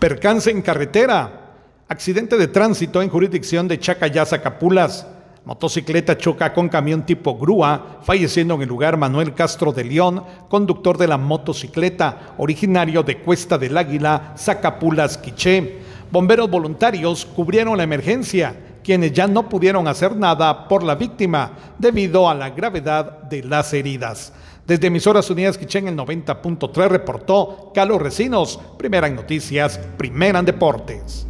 Percance en carretera. Accidente de tránsito en jurisdicción de Chacayasa, Capulas. Motocicleta choca con camión tipo grúa, falleciendo en el lugar Manuel Castro de León, conductor de la motocicleta, originario de Cuesta del Águila, Zacapulas, Quiché. Bomberos voluntarios cubrieron la emergencia, quienes ya no pudieron hacer nada por la víctima debido a la gravedad de las heridas. Desde Emisoras Unidas Quiché en el 90.3 reportó Carlos Recinos, primera en noticias, primera en deportes.